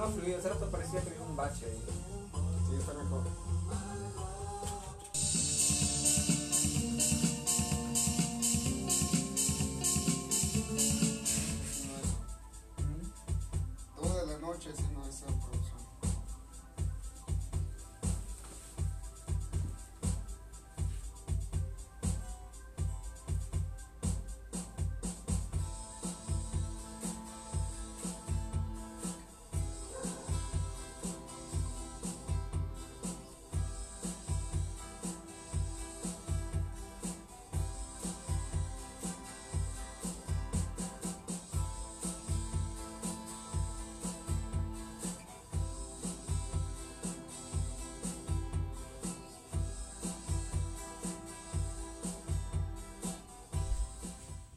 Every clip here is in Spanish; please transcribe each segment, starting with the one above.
más fluido. Hace rato parecía que había un bache ahí. Sí, está mejor.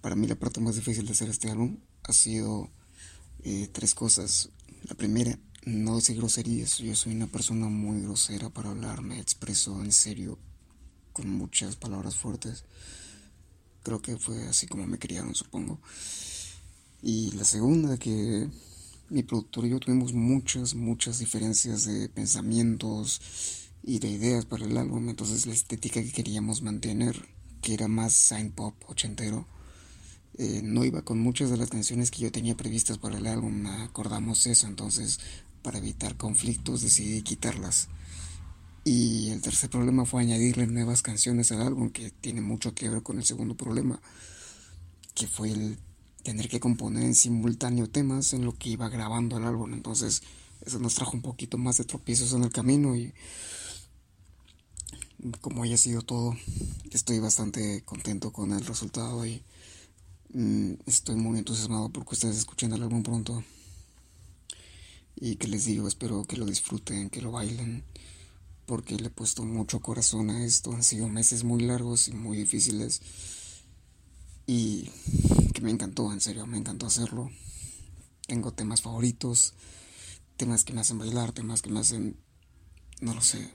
Para mí la parte más difícil de hacer este álbum ha sido eh, tres cosas. La primera, no decir groserías. Yo soy una persona muy grosera para hablar, me expreso en serio con muchas palabras fuertes. Creo que fue así como me criaron, supongo. Y la segunda, que mi productor y yo tuvimos muchas, muchas diferencias de pensamientos y de ideas para el álbum. Entonces la estética que queríamos mantener, que era más sign pop ochentero, eh, no iba con muchas de las canciones que yo tenía previstas para el álbum, acordamos eso, entonces para evitar conflictos decidí quitarlas. Y el tercer problema fue añadirle nuevas canciones al álbum, que tiene mucho que ver con el segundo problema, que fue el tener que componer en simultáneo temas en lo que iba grabando el álbum. Entonces eso nos trajo un poquito más de tropiezos en el camino y como haya sido todo, estoy bastante contento con el resultado y estoy muy entusiasmado porque ustedes escuchen el álbum pronto. Y que les digo, espero que lo disfruten, que lo bailen, porque le he puesto mucho corazón a esto. Han sido meses muy largos y muy difíciles. Y que me encantó, en serio, me encantó hacerlo. Tengo temas favoritos, temas que me hacen bailar, temas que me hacen, no lo sé.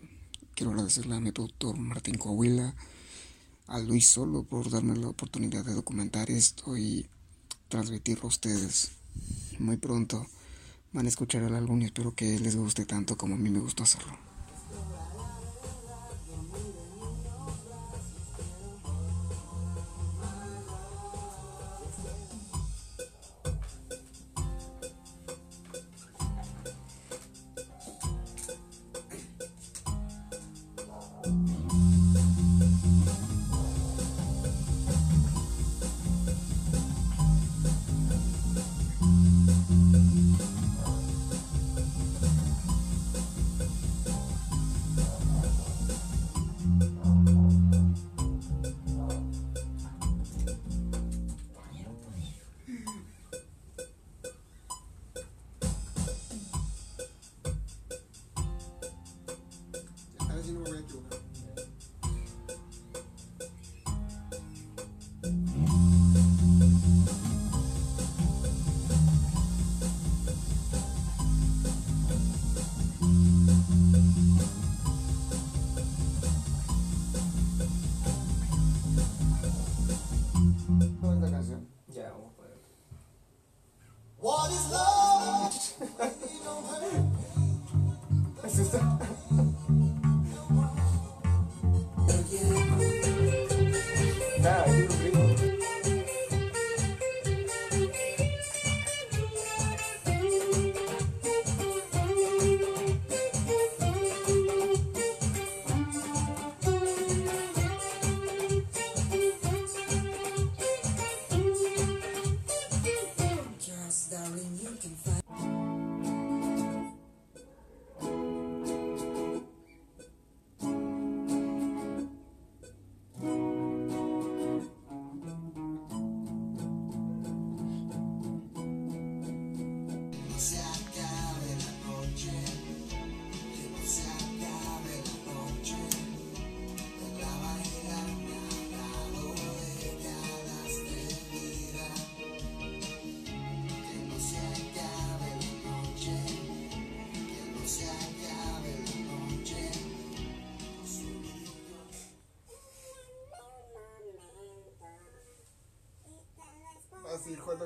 Quiero agradecerle a mi productor Martín Coahuila a Luis Solo por darme la oportunidad de documentar esto y transmitirlo a ustedes. Muy pronto van a escuchar el álbum y espero que les guste tanto como a mí me gustó hacerlo.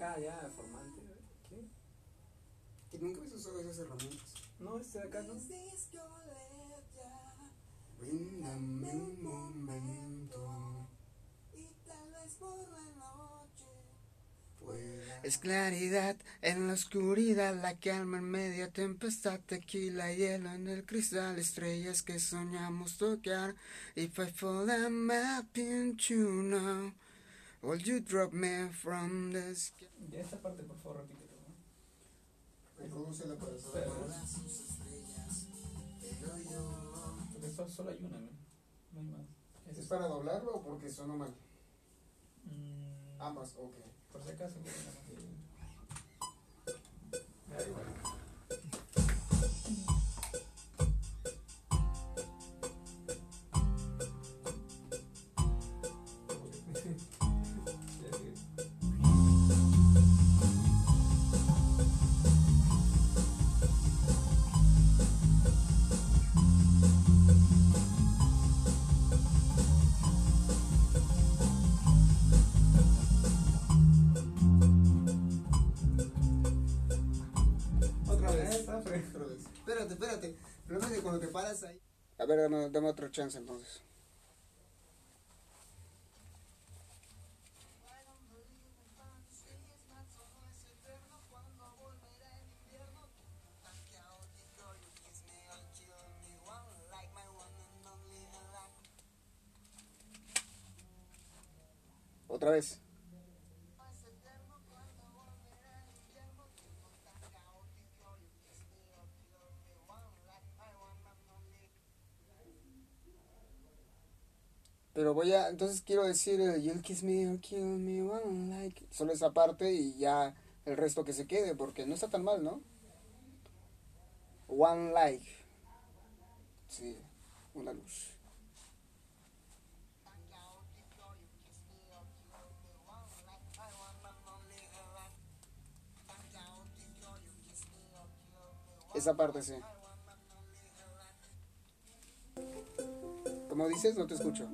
Ah, ya, formante. ¿Qué? Que nunca habías usado esas herramientas. No, este de acá no. Bríndame un momento. y tal vez por la noche. Es claridad en la oscuridad, la calma en media tempestad, tequila, hielo en el cristal, estrellas que soñamos tocar. If I fall, I'm mapping you now. Will you drop me from the sky? Ya esta parte, por favor, repítelo. ¿no? Reprodúcela para saber. Porque so- solo hay una, ¿no? No hay más. ¿Es Es para doblarlo o porque sonó mal? Mm, Ambas, ok. Por si acaso, güey, nada ahí. A ver, dame, dame otra chance entonces. Otra vez. Voy a, entonces quiero decir, you'll kiss me, you'll kill me, one like. Solo esa parte y ya el resto que se quede, porque no está tan mal, ¿no? One like. Sí, una luz. Esa parte sí. Como dices, no te escucho.